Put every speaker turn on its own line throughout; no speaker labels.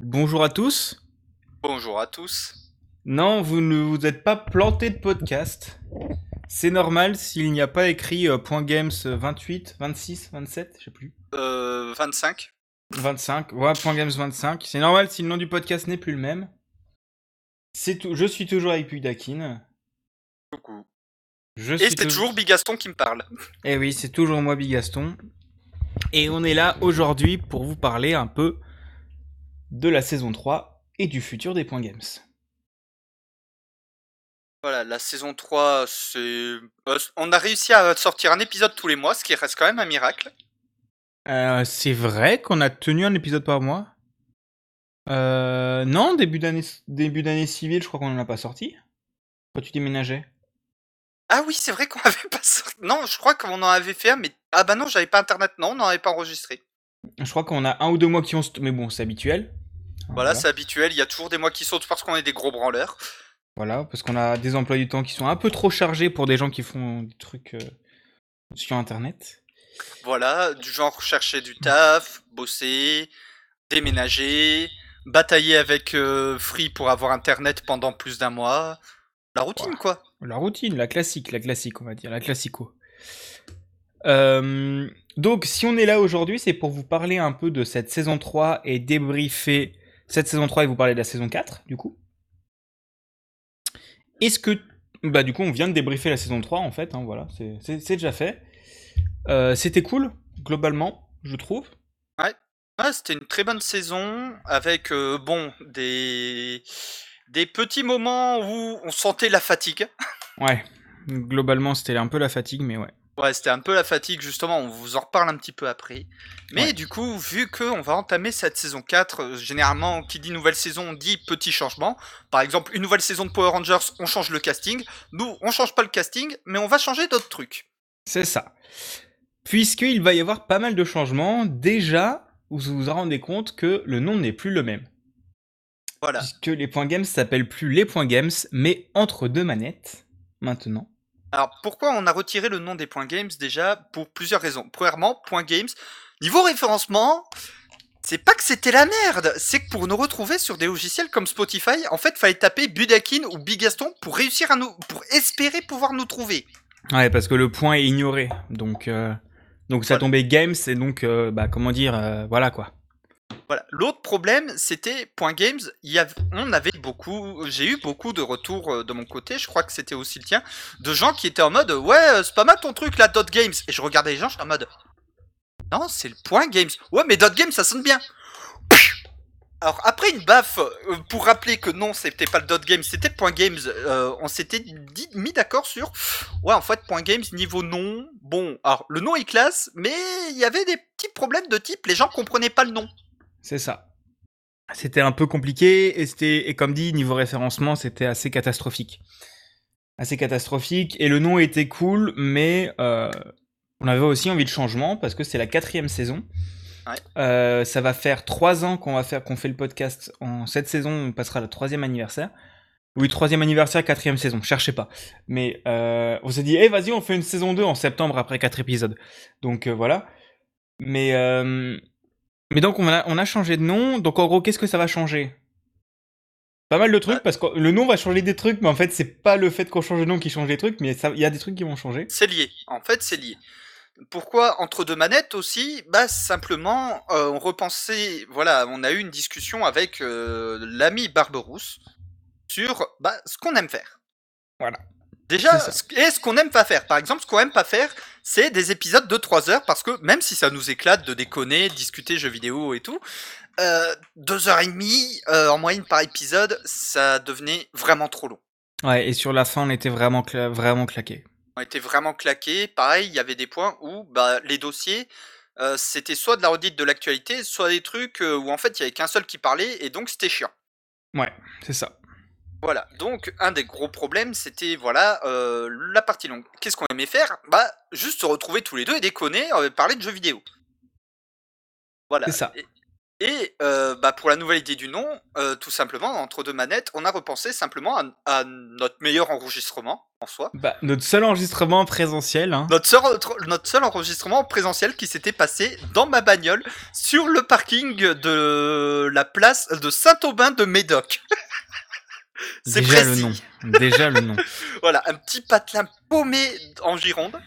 Bonjour à tous.
Bonjour à tous.
Non, vous ne vous êtes pas planté de podcast. C'est normal s'il n'y a pas écrit euh, .games 28, 26, 27, je sais plus.
Euh, 25.
25, ouais, .games 25. C'est normal si le nom du podcast n'est plus le même. C'est tout. Je suis toujours avec Pudakin.
Coucou.
Je
Et c'était toujours Bigaston qui me parle.
Eh oui, c'est toujours moi, Bigaston. Et on est là aujourd'hui pour vous parler un peu de la saison 3 et du futur des points games.
Voilà, la saison 3, c'est. euh, on a réussi à sortir un épisode tous les mois, ce qui reste quand même un miracle.
Euh, c'est vrai qu'on a tenu un épisode par mois? Euh, Non, début d'année début d'année civile, je crois qu'on n'en a pas sorti. Quand tu déménageais.
Ah oui, c'est vrai qu'on avait pas sorti. Non, je crois qu'on en avait fait un, mais. Ah bah non, j'avais pas internet, non, on n'en avait pas enregistré.
Je crois qu'on a un ou deux mois qui ont... Mais bon, c'est habituel.
Voilà, c'est habituel, il y a toujours des mois qui sautent parce qu'on est des gros branleurs.
Voilà, parce qu'on a des emplois du temps qui sont un peu trop chargés pour des gens qui font des trucs euh, sur Internet.
Voilà, du genre chercher du taf, bosser, déménager, batailler avec euh, Free pour avoir internet pendant plus d'un mois. La routine,
Ouais.
quoi.
La routine, la classique, la classique, on va dire, la classico. Euh, donc, si on est là aujourd'hui, c'est pour vous parler un peu de cette saison 3 et débriefer cette saison 3 et vous parler de la saison 4, du coup. Est-ce que. Bah, du coup, on vient de débriefer la saison 3, en fait, hein, voilà, c'est- déjà fait. Euh, C'était cool, globalement, je trouve.
Ah, c'était une très bonne saison avec euh, bon des des petits moments où on sentait la fatigue.
Ouais, globalement, c'était un peu la fatigue, mais ouais.
Ouais, c'était un peu la fatigue justement, on vous en reparle un petit peu après. Mais
Ouais.
du coup, vu que on va entamer cette saison 4, euh, généralement qui dit nouvelle saison dit petit changement. Par exemple, une nouvelle saison de Power Rangers, on change le casting. Nous, on change pas le casting, mais on va changer d'autres trucs.
C'est ça. Puisqu'il va y avoir pas mal de changements, déjà, vous vous rendez compte que le nom n'est plus le même.
Voilà.
Puisque les points games s'appellent plus les points games, mais entre deux manettes, maintenant.
Alors pourquoi on a retiré le nom des points games déjà Pour plusieurs raisons. Premièrement, point games, niveau référencement, c'est pas que c'était la merde, c'est que pour nous retrouver sur des logiciels comme Spotify, en fait, fallait taper Budakin ou Bigaston pour réussir à nous, pour espérer pouvoir nous trouver.
Ouais, parce que le point est ignoré. Donc, euh, donc ça
Voilà.
tombait games, et donc, euh, bah, comment dire, euh, voilà quoi.
Voilà. L'autre problème, c'était point games. Y on avait beaucoup, j'ai eu beaucoup de retours euh, de mon côté. Je crois que c'était aussi le tien, de gens qui étaient en mode ouais, euh, c'est pas mal ton truc là, dot games. Et je regardais les gens, j'étais en mode non, c'est le point games. Ouais, mais dot games, ça sonne bien. Alors après une baffe euh, pour rappeler que non, c'était pas le dot games, c'était point games. on s'était mis d'accord sur ouais, en fait point games niveau nom. Bon, alors le nom est classe, mais il y avait des petits problèmes de type les gens comprenaient pas le nom.
C'est ça. C'était un peu compliqué, et, c'était, et comme dit, niveau référencement, c'était assez catastrophique. Assez catastrophique, et le nom était cool, mais euh, on avait aussi envie de changement, parce que c'est la quatrième saison.
Ouais.
Euh, ça va faire trois ans qu'on va faire qu'on fait le podcast. En cette saison, on passera le troisième anniversaire. Oui, troisième anniversaire, quatrième saison. Cherchez pas. Mais euh, on s'est dit, eh vas-y, on fait une saison 2 en septembre après quatre épisodes. Donc euh, voilà. Mais mais donc on a, on a changé de nom. Donc en gros, qu'est-ce que ça va changer? Pas mal de trucs
Ouais.
parce que le nom va changer des trucs, mais en fait c'est pas le fait qu'on change de nom qui change les trucs, mais il y a des trucs qui vont changer.
C'est lié. En fait, c'est lié. Pourquoi entre deux manettes aussi Bah simplement, euh, on repensait. Voilà, on a eu une discussion avec euh, l'ami Barberousse sur bah, ce qu'on aime faire.
Voilà.
Déjà, et ce qu'on aime pas faire. Par exemple, ce qu'on aime pas faire, c'est des épisodes de 3 heures parce que même si ça nous éclate de déconner, discuter jeux vidéo et tout, euh, deux heures et demie euh, en moyenne par épisode, ça devenait vraiment trop long.
Ouais, et sur la fin, on était vraiment, cla- vraiment claqué.
On était vraiment claqués. Pareil, il y avait des points où bah, les dossiers, euh, c'était soit de la redite de l'actualité, soit des trucs euh, où en fait il y avait qu'un seul qui parlait et donc c'était chiant.
Ouais, c'est ça.
Voilà. Donc un des gros problèmes, c'était voilà euh, la partie longue. Qu'est-ce qu'on aimait faire? Bah juste se retrouver tous les deux et déconner, euh, parler de jeux vidéo. Voilà.
C'est ça.
Et, Et euh, bah, pour la nouvelle idée du nom, tout simplement, entre deux manettes, on a repensé simplement à, à notre meilleur enregistrement en soi.
Bah, notre seul enregistrement présentiel. Hein.
Notre seul, notre seul enregistrement présentiel qui s'était passé dans ma bagnole sur le parking de la place de Saint-Aubin de Médoc.
C'est Déjà le nom. Déjà le nom.
voilà, un petit patelin paumé en Gironde.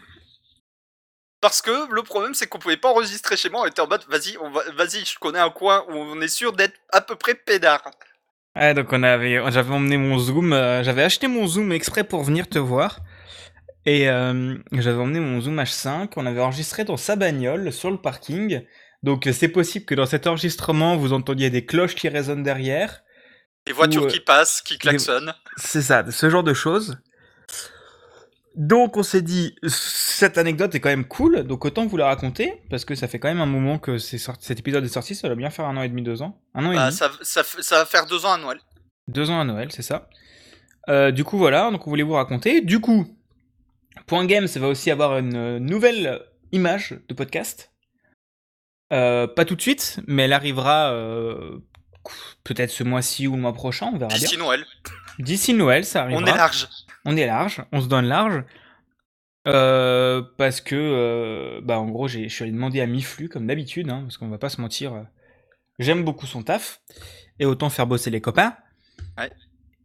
Parce que le problème, c'est qu'on pouvait pas enregistrer chez moi. On était en mode, vas-y, on va, vas-y, je connais un coin où on est sûr d'être à peu près pédard.
Ouais, donc on avait, j'avais emmené mon zoom, euh, j'avais acheté mon zoom exprès pour venir te voir. Et euh, j'avais emmené mon zoom H5. On avait enregistré dans sa bagnole sur le parking. Donc c'est possible que dans cet enregistrement, vous entendiez des cloches qui résonnent derrière.
Des voitures qui passent, qui klaxonnent.
C'est ça, ce genre de choses. Donc on s'est dit, cette anecdote est quand même cool, donc autant vous la raconter, parce que ça fait quand même un moment que cet épisode est sorti, ça va bien faire un an et demi, deux ans. Un an et
bah,
demi.
Ça, ça, va faire deux ans à Noël.
Deux ans à Noël, c'est ça. Euh, du coup voilà, donc on voulait vous raconter. Du coup, Point Game, ça va aussi avoir une nouvelle image de podcast. Euh, pas tout de suite, mais elle arrivera euh, peut-être ce mois-ci ou le mois prochain, on verra
bien. D'ici Noël.
D'ici Noël, ça arrivera.
On est large
on est large, on se donne large. Euh, parce que, euh, bah, en gros, je suis allé demander à Miflu, comme d'habitude, hein, parce qu'on va pas se mentir, euh, j'aime beaucoup son taf, et autant faire bosser les copains.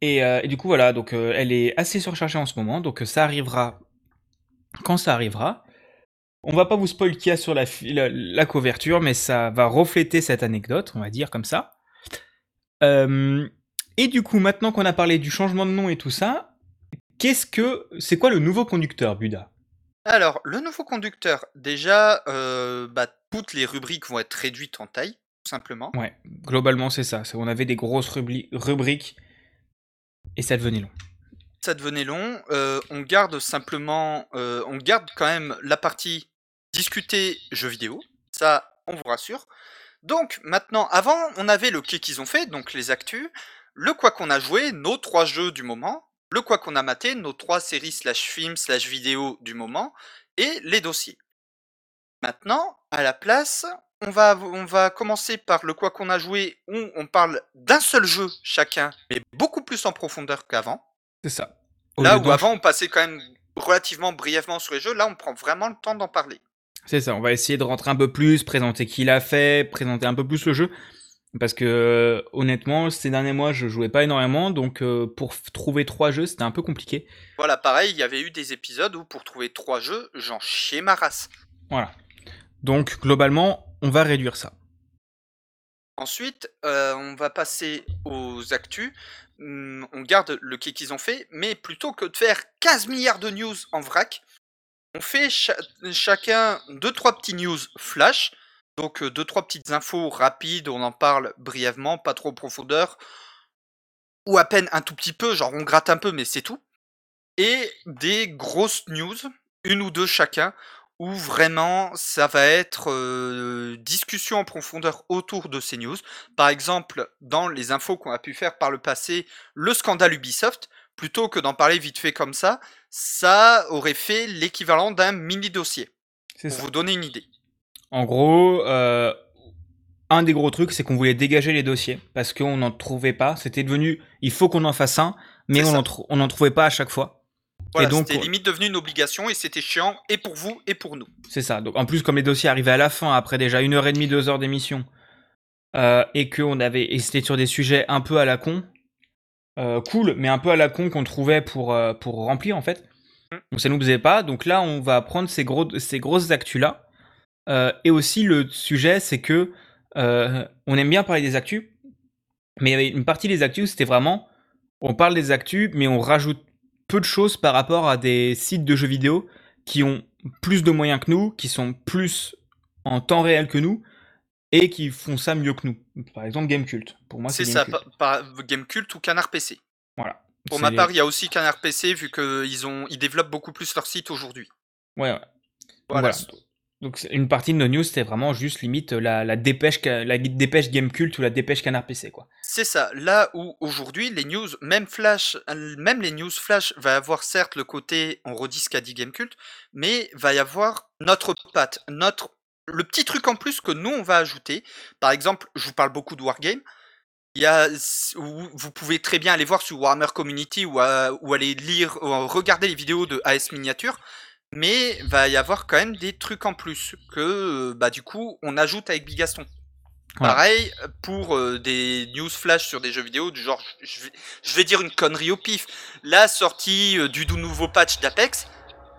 Et, du coup, voilà, donc elle est assez surchargée en ce moment, donc ça arrivera quand ça arrivera. On va pas vous spoiler qui a sur la, la, couverture, mais ça va refléter cette anecdote, on va dire comme ça. Et du coup, maintenant qu'on a parlé du changement de nom et tout ça, Qu'est-ce que c'est quoi le nouveau conducteur, Buda?
Alors, le nouveau conducteur, déjà, euh, bah, toutes les rubriques vont être réduites en taille, tout simplement.
Ouais, globalement c'est ça. On avait des grosses rubriques et ça devenait long.
Ça devenait long. Euh, on garde simplement, euh, on garde quand même la partie discuter jeux vidéo. Ça, on vous rassure. Donc maintenant, avant, on avait le quai qu'ils ont fait, donc les actus, le quoi qu'on a joué, nos trois jeux du moment, le quoi qu'on a maté, nos trois séries slash films slash vidéos du moment, et les dossiers. Maintenant, à la place, on va, on va commencer par le quoi qu'on a joué, où on parle d'un seul jeu chacun, mais beaucoup plus en profondeur qu'avant.
C'est ça.
là où avant on passait quand même relativement brièvement sur les jeux, là on prend vraiment le temps d'en parler.
C'est ça, on va essayer de rentrer un peu plus, présenter qui l'a fait, présenter un peu plus le jeu. Parce que euh, honnêtement, ces derniers mois, je jouais pas énormément, donc euh, pour trouver trois jeux, c'était un peu compliqué.
Voilà, pareil, il y avait eu des épisodes où pour trouver trois jeux, j'en chiais ma race.
Voilà. Donc globalement, on va réduire ça.
Ensuite, euh, on va passer aux actus. Hum, on garde le quai qu'ils ont fait, mais plutôt que de faire 15 milliards de news en vrac, on fait chacun deux trois petits news flash donc, deux, trois petites infos rapides, on en parle brièvement, pas trop en profondeur, ou à peine un tout petit peu, genre on gratte un peu, mais c'est tout. Et des grosses news, une ou deux chacun, où vraiment ça va être discussion en profondeur autour de ces news. Par exemple, dans les infos qu'on a pu faire par le passé, le scandale Ubisoft, plutôt que d'en parler vite fait comme ça, ça aurait fait l'équivalent d'un mini dossier. Pour vous donner une idée.
En gros, euh, un des gros trucs, c'est qu'on voulait dégager les dossiers parce qu'on n'en trouvait pas. C'était devenu, il faut qu'on en fasse un, mais on n'en trouvait pas à chaque fois.
Voilà, c'était limite devenu une obligation et c'était chiant et pour vous et pour nous.
C'est ça. Donc en plus, comme les dossiers arrivaient à la fin après déjà une heure et demie, deux heures d'émission, euh, et qu'on avait, et c'était sur des sujets un peu à la con, euh, cool, mais un peu à la con qu'on trouvait pour pour remplir en fait. Mm. Donc ça nous faisait pas. Donc là, on va prendre ces gros ces grosses actus là euh, et aussi le sujet, c'est que euh, on aime bien parler des actus, mais il y avait une partie des actus, c'était vraiment on parle des actus, mais on rajoute peu de choses par rapport à des sites de jeux vidéo qui ont plus de moyens que nous, qui sont plus en temps réel que nous et qui font ça mieux que nous. Par exemple, Gamecult. Pour moi, c'est ça,
par, Gamecult ou Canard PC.
Voilà.
Pour ma part, il y a aussi Canard PC vu qu'ils ont ils développent beaucoup plus leur site aujourd'hui.
Ouais, ouais. Voilà. voilà. Donc une partie de nos news, c'était vraiment juste limite la, la dépêche, la dépêche Gamecult ou la dépêche Canard PC, quoi.
C'est ça. Là où aujourd'hui les news, même Flash, même les news Flash, va avoir certes le côté on redit ce qu'a dit Gamecult, mais va y avoir notre patte, notre le petit truc en plus que nous on va ajouter, par exemple, je vous parle beaucoup de Wargame. Il y a, vous pouvez très bien aller voir sur Warhammer Community ou, ou aller lire, ou regarder les vidéos de AS Miniature, mais va y avoir quand même des trucs en plus que bah du coup on ajoute avec Bigaston. Pareil pour euh, des news flash sur des jeux vidéo du genre, je vais, dire une connerie au pif. La sortie euh, du nouveau patch d'Apex,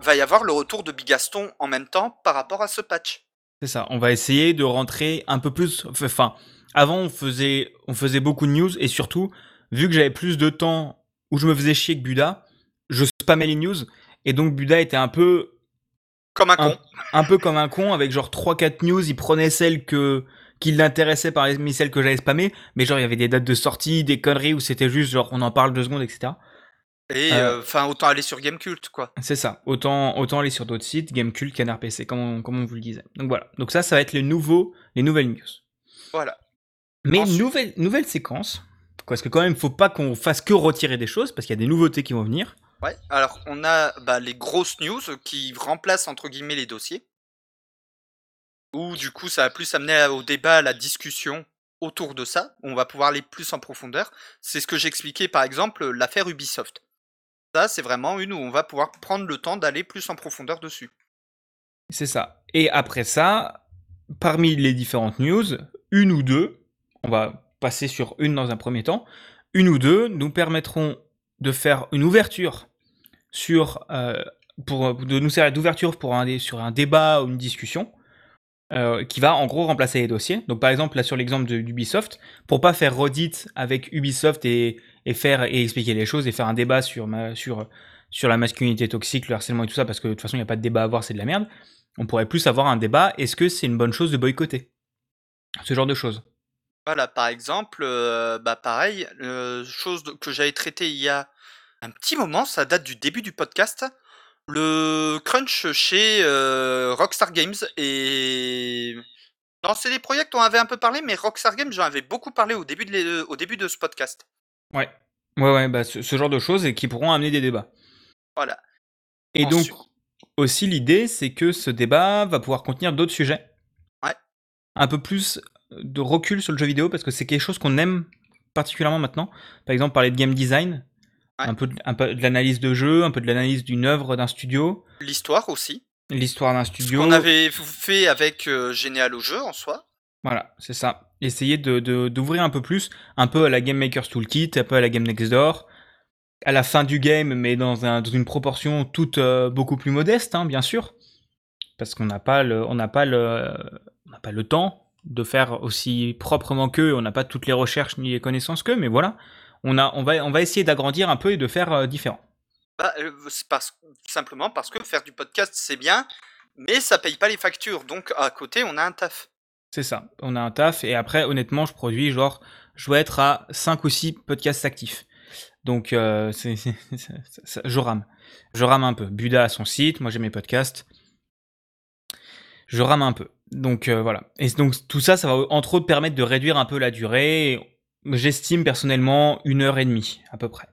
va y avoir le retour de Bigaston en même temps par rapport à ce patch.
C'est ça. On va essayer de rentrer un peu plus. Enfin, avant on faisait, on faisait beaucoup de news et surtout, vu que j'avais plus de temps où je me faisais chier que Buda, je spammais les news et donc Buda était un peu
comme un con.
Un, peu comme un con avec genre 3-4 news. Il prenait celles que qui l'intéressait parmi celles que j'avais spammées, mais genre il y avait des dates de sortie, des conneries où c'était juste genre on en parle deux secondes, etc.
Et euh, euh, enfin autant aller sur Gamecult quoi.
C'est ça, autant autant aller sur d'autres sites, Gamecult, Canard PC, comme on, comme on vous le disait. Donc voilà, donc ça ça va être les nouveaux, les nouvelles news.
Voilà.
Mais nouvelle nouvelle séquence, parce que quand même faut pas qu'on fasse que retirer des choses, parce qu'il y a des nouveautés qui vont venir.
Ouais, alors on a bah, les grosses news qui remplacent entre guillemets les dossiers. Ou du coup, ça va plus amener au débat, à la discussion autour de ça. On va pouvoir aller plus en profondeur. C'est ce que j'expliquais par exemple l'affaire Ubisoft. Ça, c'est vraiment une où on va pouvoir prendre le temps d'aller plus en profondeur dessus.
C'est ça. Et après ça, parmi les différentes news, une ou deux, on va passer sur une dans un premier temps, une ou deux nous permettront de faire une ouverture sur, euh, de nous servir d'ouverture pour un, sur un débat ou une discussion euh, qui va en gros remplacer les dossiers. Donc par exemple là sur l'exemple d'Ubisoft, pour pas faire redite avec Ubisoft et, faire et expliquer les choses et faire un débat sur sur sur la masculinité toxique, le harcèlement et tout ça, parce que de toute façon il n'y a pas de débat à avoir, c'est de la merde. On pourrait plus avoir un débat. Est-ce que c'est une bonne chose de boycotter? Ce genre de choses
Voilà, par exemple, euh, bah pareil, chose que j'avais traité il y a un petit moment, ça date du début du podcast le crunch chez euh, Rockstar Games et non, c'est des projets dont on avait un peu parlé, mais Rockstar Games, j'en avais beaucoup parlé au début de, au début de ce podcast.
Ouais, ouais, ouais, bah, ce, genre de choses et qui pourront amener des débats.
Voilà.
Et donc, aussi l'idée, c'est que ce débat va pouvoir contenir d'autres sujets.
Ouais.
Un peu plus de recul sur le jeu vidéo parce que c'est quelque chose qu'on aime particulièrement maintenant. Par exemple, parler de game design, un, peu, un peu de l'analyse de jeu, un peu de l'analyse d'une œuvre d'un studio.
L'histoire aussi.
L'histoire d'un studio.
Ce qu'on avait fait avec euh, Génial au jeu en soi.
Voilà, c'est ça. Essayer de, d'ouvrir un peu plus, un peu à la Game Maker's Toolkit, un peu à la Game Next Door, à la fin du game, mais dans, un, dans une proportion toute euh, beaucoup plus modeste, hein, bien sûr, parce qu'on n'a pas le, on n'a pas le, on n'a pas le temps de faire aussi proprement qu'eux, on n'a pas toutes les recherches ni les connaissances qu'eux, mais voilà, on, a, on, va, on va essayer d'agrandir un peu et de faire euh, différent.
Bah, euh, c'est parce, simplement parce que faire du podcast, c'est bien, mais ça paye pas les factures. Donc à côté, on a un taf.
C'est ça, on a un taf. Et après, honnêtement, je produis genre, je dois être à 5 ou 6 podcasts actifs. Donc, euh, c'est, je rame. Je rame un peu. Buda a son site, moi j'ai mes podcasts. Je rame un peu. Donc voilà. Et donc tout ça, ça va entre autres permettre de réduire un peu la durée. J'estime personnellement une heure et demie à peu près.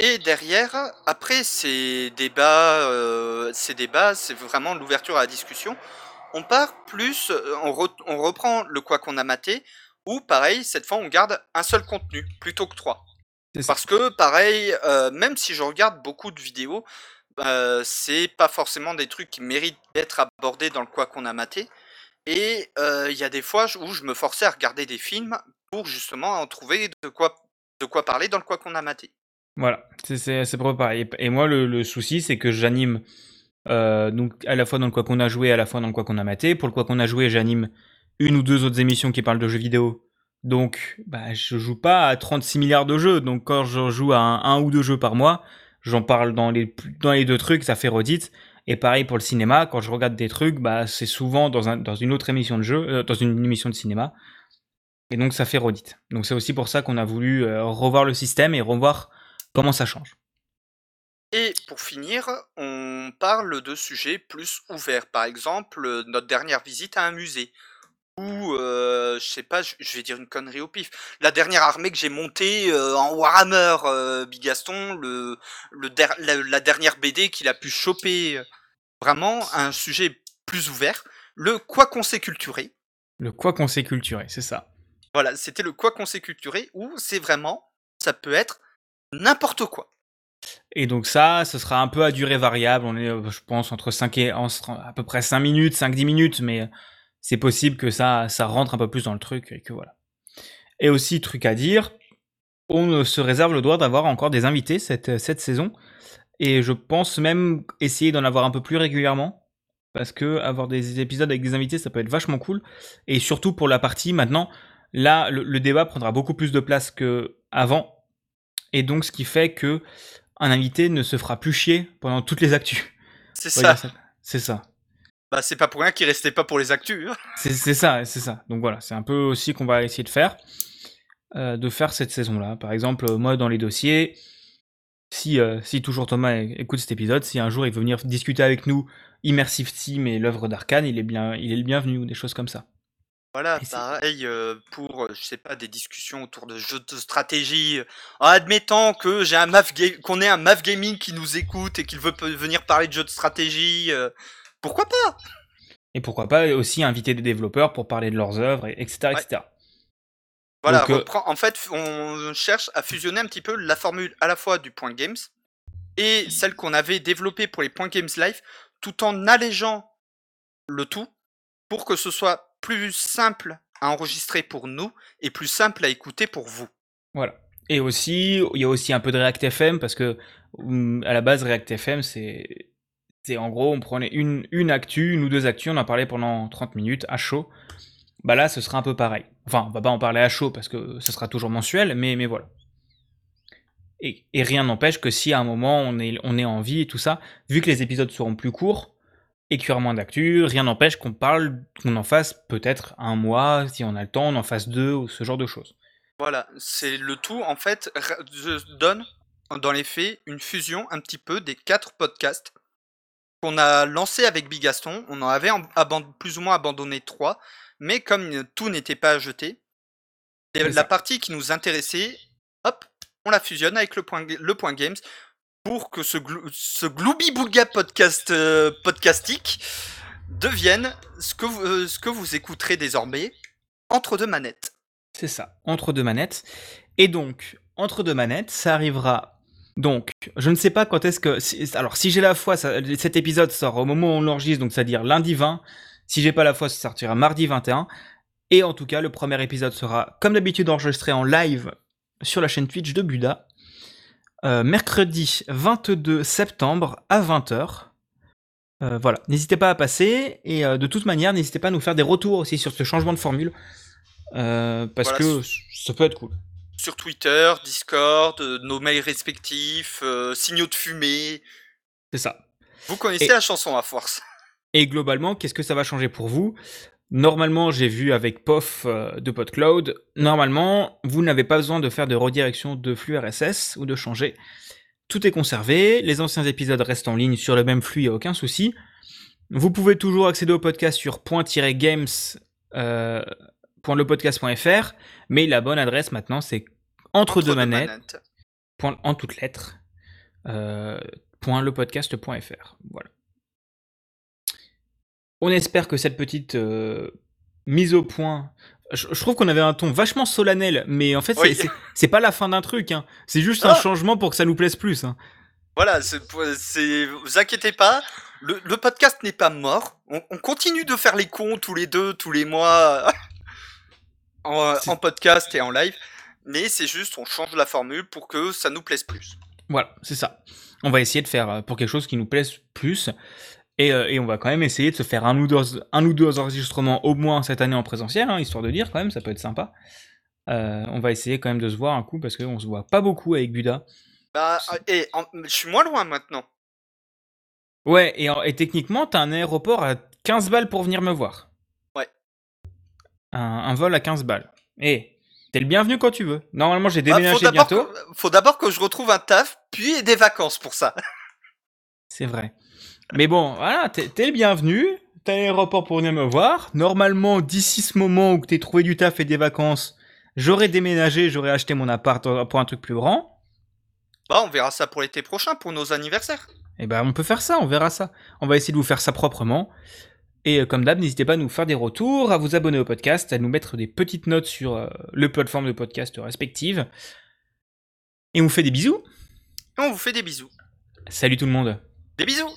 Et, derrière, après ces débats, euh, ces débats, c'est vraiment l'ouverture à la discussion. On part plus, euh, on, reprend le quoi qu'on a maté, ou pareil, cette fois on garde un seul contenu plutôt que trois. Parce que pareil, euh, même si je regarde beaucoup de vidéos, c'est pas forcément des trucs qui méritent d'être abordés dans le quoi qu'on a maté. Et il y a des fois où je me forçais à regarder des films pour justement en trouver de quoi, de quoi parler dans le quoi qu'on a maté.
Voilà, c'est pour pareil. Et moi, le, souci, c'est que j'anime donc à la fois dans le quoi qu'on a joué, à la fois dans le quoi qu'on a maté. Pour le quoi qu'on a joué, j'anime une ou deux autres émissions qui parlent de jeux vidéo. Donc, bah, je joue pas à 36 milliards de jeux. Donc, quand je joue à un, ou deux jeux par mois, j'en parle dans les, deux trucs, ça fait redite. Et pareil pour le cinéma, quand je regarde des trucs, bah, c'est souvent dans, un, dans une autre émission de jeu, euh, dans une émission de cinéma. Et donc ça fait redite. Donc c'est aussi pour ça qu'on a voulu euh, revoir le système et revoir comment ça change.
Et pour finir, on parle de sujets plus ouverts. Par exemple, notre dernière visite à un musée. Ou, euh, je sais pas, je vais dire une connerie au pif. La dernière armée que j'ai montée en Warhammer, Bigaston, le, le la, la, dernière BD qu'il a pu choper Vraiment un sujet plus ouvert, le quoi qu'on s'est culturé.
Le quoi qu'on s'est culturé, c'est ça.
Voilà, c'était le quoi qu'on s'est culturé où c'est vraiment, ça peut être n'importe quoi.
Et donc ça, ce sera un peu à durée variable. On est, euh, je pense, entre 5 et à peu près 5 minutes, 5-10 minutes, mais c'est possible que ça, ça rentre un peu plus dans le truc et que voilà. Et aussi, truc à dire, on se réserve le droit d'avoir encore des invités cette, cette saison. Et je pense même essayer d'en avoir un peu plus régulièrement. Parce que avoir des épisodes avec des invités, ça peut être vachement cool. Et surtout pour la partie maintenant, là, le, débat prendra beaucoup plus de place que avant. Et donc, ce qui fait que un invité ne se fera plus chier pendant toutes les actus.
C'est ça.
C'est ça.
Bah, c'est pas pour rien qu'il restait pas pour les actus. Hein.
C'est ça, c'est ça. Donc voilà, c'est un peu aussi qu'on va essayer de faire. Euh, de faire cette saison-là. Par exemple, moi dans les dossiers, si, euh, si toujours Thomas écoute cet épisode, si un jour il veut venir discuter avec nous Immersive Team et l'œuvre d'Arkane, il est bien, il est le bienvenu ou des choses comme ça.
Voilà, pareil euh, pour, je sais pas, des discussions autour de jeux de stratégie. En admettant que j'ai un MAF qu'on ait un MAF Gaming qui nous écoute et qu'il veut venir parler de jeux de stratégie, pourquoi pas?
Et pourquoi pas aussi inviter des développeurs pour parler de leurs œuvres, etc. etc.
Voilà, euh, en fait, on cherche à fusionner un petit peu la formule à la fois du point games et celle qu'on avait développée pour les points games live, tout en allégeant le tout pour que ce soit plus simple à enregistrer pour nous et plus simple à écouter pour vous.
Voilà. Et aussi, il y a aussi un peu de React FM parce que hum, à la base, React FM, c'est, en gros, on prenait une, une actu, une ou deux actus, on en parlait pendant 30 minutes à chaud. Bah là, ce sera un peu pareil. Enfin, on va pas en parler à chaud parce que ce sera toujours mensuel, mais, mais voilà. Et, rien n'empêche que si à un moment on est, on est en vie et tout ça, vu que les épisodes seront plus courts et qu'il y aura moins d'actu, rien n'empêche qu'on parle, qu'on en fasse peut-être un mois, si on a le temps, on en fasse deux ou ce genre de choses.
Voilà, c'est le tout en fait donne dans les faits une fusion un petit peu des quatre podcasts qu'on a lancés avec Bigaston. On en avait plus ou moins abandonné trois, mais comme tout n'était pas jeté, la partie qui nous intéressait, hop, on la fusionne avec le point, le point games pour que ce, ce Glooby podcast euh, podcastique devienne ce que, vous, euh, ce que vous écouterez désormais entre deux manettes.
C'est ça, entre deux manettes. Et donc, entre deux manettes, ça arrivera. Donc, je ne sais pas quand est-ce que. alors, si j'ai la foi, cet épisode sort au moment où on l'enregistre, donc c'est-à-dire lundi 20. Si j'ai pas la foi, ça sortira mardi 21. Et en tout cas, le premier épisode sera, comme d'habitude, enregistré en live sur la chaîne Twitch de Buda. Euh, mercredi 22 septembre à 20h. Euh, voilà, n'hésitez pas à passer et euh, de toute manière, n'hésitez pas à nous faire des retours aussi sur ce changement de formule parce que ça peut être cool.
Sur Twitter, Discord, nos mails respectifs, signaux de fumée.
C'est ça.
Vous connaissez la chanson à force.
Et globalement, qu'est-ce que ça va changer pour vous? Normalement, j'ai vu avec POF euh, de PodCloud, normalement, vous n'avez pas besoin de faire de redirection de flux RSS ou de changer. Tout est conservé, les anciens épisodes restent en ligne sur le même flux, il n'y a aucun souci. Vous pouvez toujours accéder au podcast sur euh, mais la bonne adresse maintenant c'est entre, deux manettes, en toutes lettres, euh, .lepodcast.fr. Voilà. On espère que cette petite euh, mise au point. Je, trouve qu'on avait un ton vachement solennel, mais en fait, c'est pas la fin d'un truc. Hein. C'est juste un ah. changement pour que ça nous plaise plus. Hein.
Voilà, c'est, vous inquiétez pas, le, podcast n'est pas mort. On, continue de faire les cons tous les deux, tous les mois, en, en, podcast et en live. Mais c'est juste, on change la formule pour que ça nous plaise plus.
Voilà, c'est ça. On va essayer de faire euh, pour quelque chose qui nous plaise plus. Euh, et, on va quand même essayer de se faire un ou deux, un ou deux enregistrements au moins cette année en présentiel, hein, histoire de dire quand même, ça peut être sympa. Euh, on va essayer quand même de se voir un coup parce qu'on se voit pas beaucoup avec Buda.
Bah, et je suis moins loin maintenant.
Ouais, et, et techniquement, t'as un aéroport à 15 balles pour venir me voir. Un, vol à 15 balles. Et t'es le bienvenu quand tu veux. Normalement, j'ai bah, déménagé bientôt.
faut d'abord que je retrouve un taf, puis des vacances pour ça.
C'est vrai. Mais bon, voilà, t'es le bienvenu. T'as l'aéroport pour venir me voir. Normalement, d'ici ce moment où t'es trouvé du taf et des vacances, j'aurais déménagé, j'aurais acheté mon appart pour un truc plus grand.
Bah, on verra ça pour l'été prochain, pour nos anniversaires.
Eh ben, on peut faire ça, on verra ça. On va essayer de vous faire ça proprement. Et euh, comme d'hab, n'hésitez pas à nous faire des retours, à vous abonner au podcast, à nous mettre des petites notes sur euh, les plateformes de podcast respectives. Et on vous fait des bisous.
On vous fait des bisous.
Salut tout le monde.
Des bisous